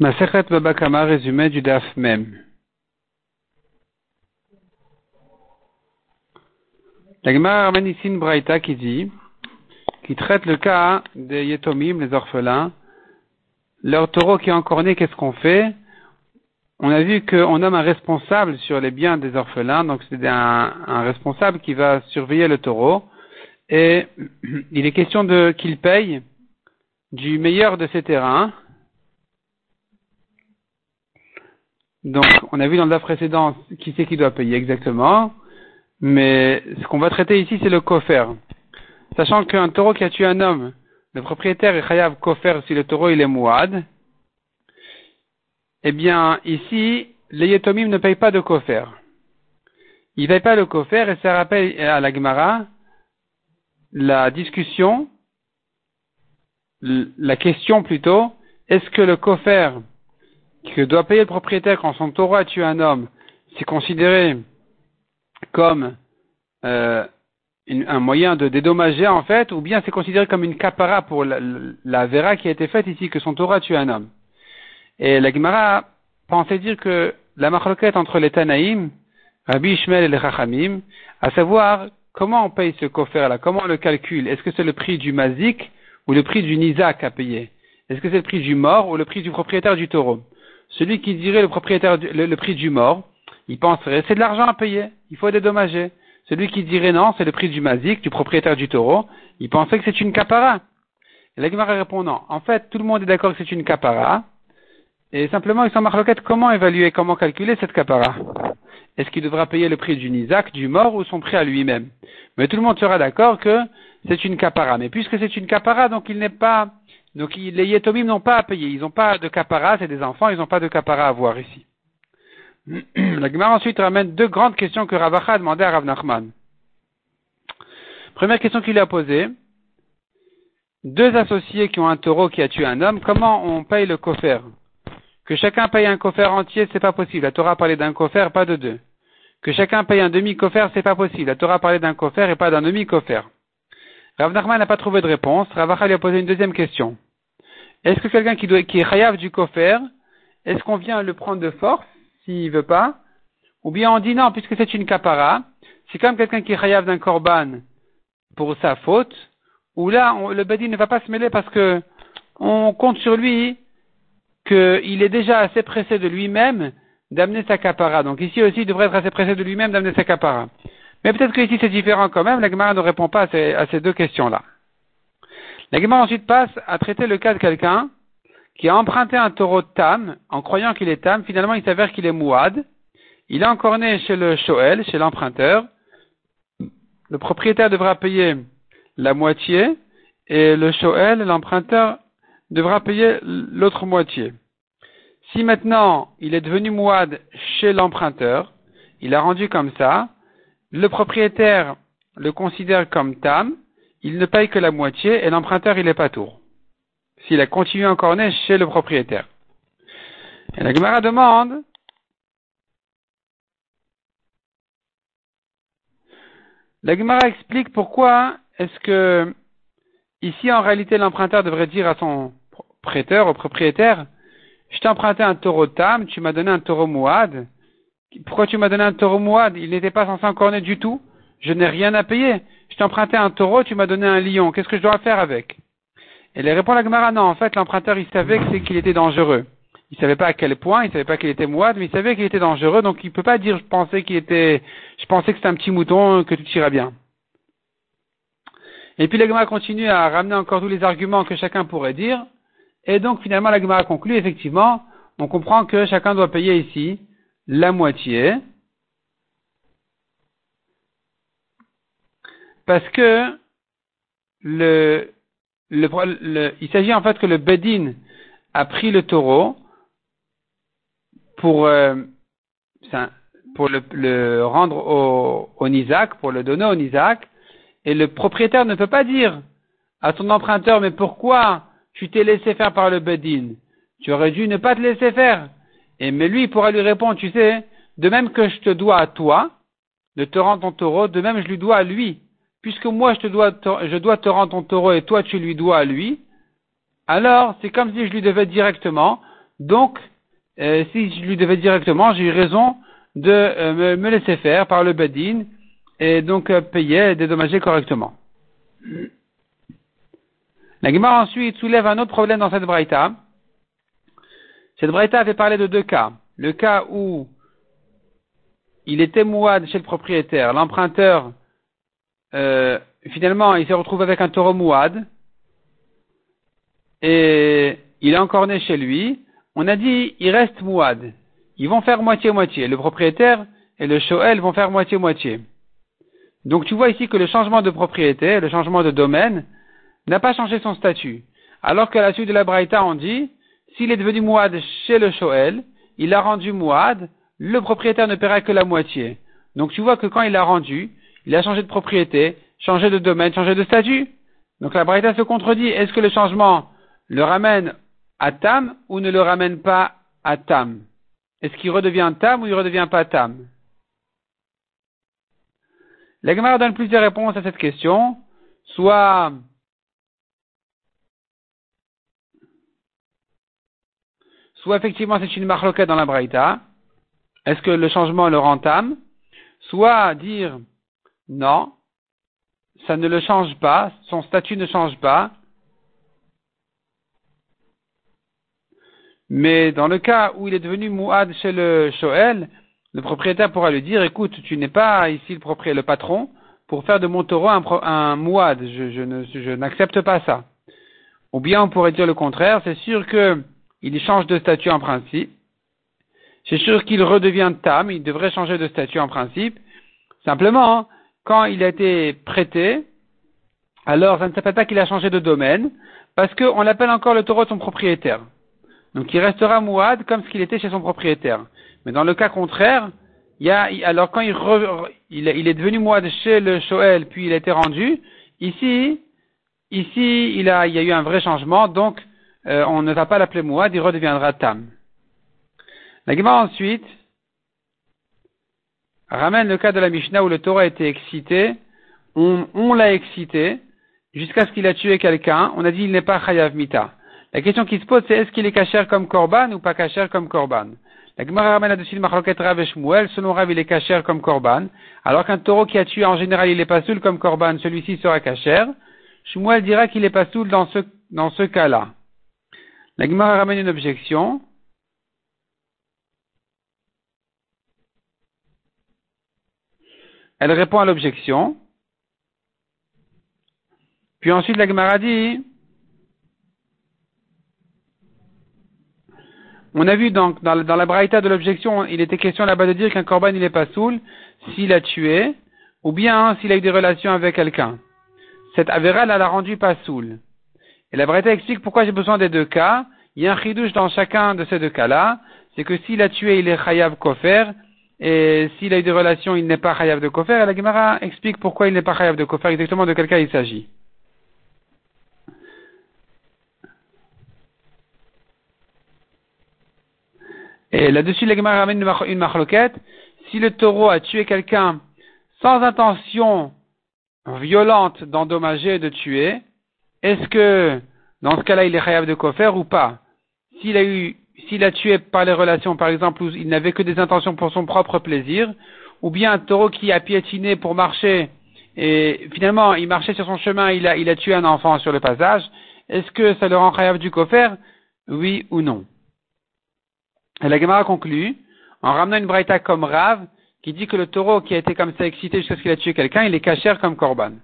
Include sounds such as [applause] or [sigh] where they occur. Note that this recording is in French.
Masechet Babakama, résumé du DAF même. La Gemara ramène ici braïta qui dit, qui traite le cas des Yetomim, les orphelins. Leur taureau qui est encore né, qu'est-ce qu'on fait? On a vu qu'on nomme un responsable sur les biens des orphelins, donc c'est un, un, responsable qui va surveiller le taureau. Et [clears throat] il est question de qu'il paye du meilleur de ses terrains, Donc, on a vu dans le précédent qui c'est qui doit payer exactement. Mais ce qu'on va traiter ici, c'est le kofer. Sachant qu'un taureau qui a tué un homme, le propriétaire est chayav kofer si le taureau il est mouad. Eh bien, ici, les yetomim ne payent pas de kofer. Ils ne payent pas le kofer et ça rappelle à la Gemara la discussion, la question plutôt, est-ce que le kofer que doit payer le propriétaire quand son taureau a tué un homme, c'est considéré comme euh, un moyen de dédommager en fait, ou bien c'est considéré comme une capara pour la, vera qui a été faite ici, que son taureau a tué un homme. Et la Gemara pensait dire que la marloquette entre les Tanaïm, Rabbi Ishmael et les Chachamim, à savoir comment on paye ce coffre-là, comment on le calcule, est-ce que c'est le prix du mazik ou le prix du nizak à payer? Est-ce que c'est le prix du mort ou le prix du propriétaire du taureau? Celui qui dirait le propriétaire le, prix du mort, il penserait c'est de l'argent à payer, il faut dédommager. Celui qui dirait non, c'est le prix du mazik, du propriétaire du taureau, il pensait que c'est une capara. Et la répond non. En fait, tout le monde est d'accord que c'est une capara. Et simplement, ils sont marloquettes comment évaluer, comment calculer cette capara? Est-ce qu'il devra payer le prix du nizak, du mort, ou son prix à lui-même? Mais tout le monde sera d'accord que c'est une capara. Mais puisque c'est une capara, donc il n'est pas donc les Yetomim n'ont pas à payer, ils n'ont pas de capara, c'est des enfants, ils n'ont pas de capara à voir ici. [clears throat] La Gemara ensuite ramène deux grandes questions que Ravacha a demandé à Rav Nachman. Première question qu'il a posée. Deux associés qui ont un taureau qui a tué un homme, comment on paye le coffre? Que chacun paye un coffre entier, c'est pas possible. La Torah parlé d'un coffre, pas de deux. Que chacun paye un demi-coffre, c'est pas possible. La Torah parlé d'un coffre et pas d'un demi-coffre. Rav Nachman n'a pas trouvé de réponse. Ravacha lui a posé une deuxième question. Est-ce que quelqu'un qui, doit, qui est du kofer, est-ce qu'on vient le prendre de force s'il veut pas Ou bien on dit non, puisque c'est une kapara, c'est comme quelqu'un qui est d'un korban pour sa faute, ou là, le badi ne va pas se mêler parce que on compte sur lui qu'il est déjà assez pressé de lui-même d'amener sa kapara. Donc ici aussi, il devrait être assez pressé de lui-même d'amener sa kapara. Mais peut-être que ici c'est différent quand même, la Gemara ne répond pas à ces deux questions-là. La ensuite passe à traiter le cas de quelqu'un qui a emprunté un taureau Tam, en croyant qu'il est Tam, finalement il s'avère qu'il est Mouad. Il est encore né chez le Shoel, chez l'emprunteur. Le propriétaire devra payer la moitié et le Shoel, l'emprunteur, devra payer l'autre moitié. Si maintenant il est devenu Mouad chez l'emprunteur, il a rendu comme ça, le propriétaire le considère comme Tam, il ne paye que la moitié et l'emprunteur il est pas tour. S'il a continué encore né chez le propriétaire. Et la Gemara demande La Gemara explique pourquoi est-ce que ici en réalité l'emprunteur devrait dire à son prêteur, au propriétaire, je t'ai emprunté un taureau tam, tu m'as donné un taureau mouad. Pourquoi tu m'as donné un taureau mouad? Il n'était pas censé encore né du tout. Je n'ai rien à payer. Je t'ai emprunté un taureau, tu m'as donné un lion. Qu'est-ce que je dois faire avec? Et il répond à la Gemara, non, en fait, l'emprunteur, il savait qu'il était dangereux. Il savait pas à quel point, il savait pas qu'il était mouad, mais il savait qu'il était dangereux, donc il peut pas dire, je pensais qu'il était, je pensais que c'était un petit mouton, que tu tirais bien. Et puis la Gemara continue à ramener encore tous les arguments que chacun pourrait dire. Et donc finalement la Gemara conclut, effectivement, on comprend que chacun doit payer ici la moitié. Parce que le, le, il s'agit en fait que le Bedin a pris le taureau pour, euh, pour le, le, rendre au, au pour le donner au Nizak, et le propriétaire ne peut pas dire à son emprunteur, mais pourquoi tu t'es laissé faire par le Bedin? Tu aurais dû ne pas te laisser faire. Et mais lui, il pourra lui répondre, tu sais, de même que je te dois à toi, de te rendre ton taureau, de même je lui dois à lui puisque moi je, te dois, je dois te rendre ton taureau et toi tu lui dois à lui, alors c'est comme si je lui devais directement, Donc, euh, si je lui devais directement, j'ai eu raison de euh, me, laisser faire par le Bedin et donc euh, payer et dédommager correctement. La Gemara ensuite soulève un autre problème dans cette braïta. Cette braïta avait parlé de deux cas. Le cas où il était mouad chez le propriétaire, l'emprunteur, euh, finalement, il s'est retrouvé avec un taureau mouad, et il est encore né chez lui. On a dit, il reste mouad. Ils vont faire moitié-moitié. Le propriétaire et le shoel vont faire moitié-moitié. Donc tu vois ici que le changement de propriété, le changement de domaine, n'a pas changé son statut. Alors qu'à la suite de la Braïta, on dit, s'il est devenu mouad chez le Shoel, il a rendu mouad, le propriétaire ne paiera que la moitié. Donc tu vois que quand il l'a rendu, il a changé de propriété, changé de domaine, changé de statut. Donc la Braïta se contredit. Est-ce que le changement le ramène à Tam ou ne le ramène pas à Tam? Est-ce qu'il redevient Tam ou il redevient pas Tam? La Gemara donne plusieurs réponses à cette question. Soit soit effectivement c'est une marloquette dans la Braïta, est-ce que le changement le rentame Soit dire non, ça ne le change pas, son statut ne change pas. Mais dans le cas où il est devenu mouad chez le Shoel, le propriétaire pourra lui dire, écoute, tu n'es pas ici le patron, pour faire de mon taureau un, mouad, je, je n'accepte pas ça. Ou bien on pourrait dire le contraire, c'est sûr que il change de statut en principe. C'est sûr qu'il redevient tam, il devrait changer de statut en principe. Simplement, hein, quand il a été prêté, alors ça ne s'appelle pas qu'il a changé de domaine, parce qu'on l'appelle encore le taureau de son propriétaire. Donc il restera mouad comme ce qu'il était chez son propriétaire. Mais dans le cas contraire, il y a, alors quand il, il, est devenu mouad chez le Shoel, puis il a été rendu, ici, ici, il, a, il y a eu un vrai changement, donc euh, on ne va pas l'appeler Mouad, il redeviendra Tam. La ensuite ramène le cas de la Mishnah où le Torah a été excité, on, l'a excité jusqu'à ce qu'il a tué quelqu'un, on a dit il n'est pas Chayav Mita. La question qui se pose c'est est-ce qu'il est caché comme Korban ou pas caché comme Korban? La Gemara ramène là-dessus le Rav et Shmuel, selon Rav il est caché comme Korban, alors qu'un taureau qui a tué en général il est pas soul comme Korban, celui-ci sera caché. Shmuel dira qu'il est pas soul dans ce, dans ce cas-là. La Gemara ramène une objection. Elle répond à l'objection. Puis ensuite, la Gemara on a vu donc dans, la braïta de l'objection, il était question là-bas de dire qu'un corban il n'est pas saoul s'il a tué, ou bien s'il a eu des relations avec quelqu'un. Cette avéra, elle l'a rendu pas saoul. Et la Braïta explique pourquoi j'ai besoin des deux cas. Il y a un chidouche dans chacun de ces deux cas-là. C'est que s'il a tué, il est chayav kofer. Et s'il a eu des relations, il n'est pas chayav de kofer. Et la Gemara explique pourquoi il n'est pas chayav de kofer, exactement de quel cas il s'agit. Et là-dessus, la Gemara ramène une marloquette. Si le taureau a tué quelqu'un sans intention violente d'endommager, de tuer, est-ce que dans ce cas-là il est chayav de kofer ou pas? S'il a eu, s'il a tué par les relations, par exemple, où il n'avait que des intentions pour son propre plaisir, ou bien un taureau qui a piétiné pour marcher et finalement il marchait sur son chemin, il a, il a tué un enfant sur le passage, est-ce que ça le rend chayav du kofer Oui ou non? Et la Gemara conclut en ramenant une braïta comme Rav qui dit que le taureau qui a été comme ça excité jusqu'à ce qu'il a tué quelqu'un, il est cachère comme korban.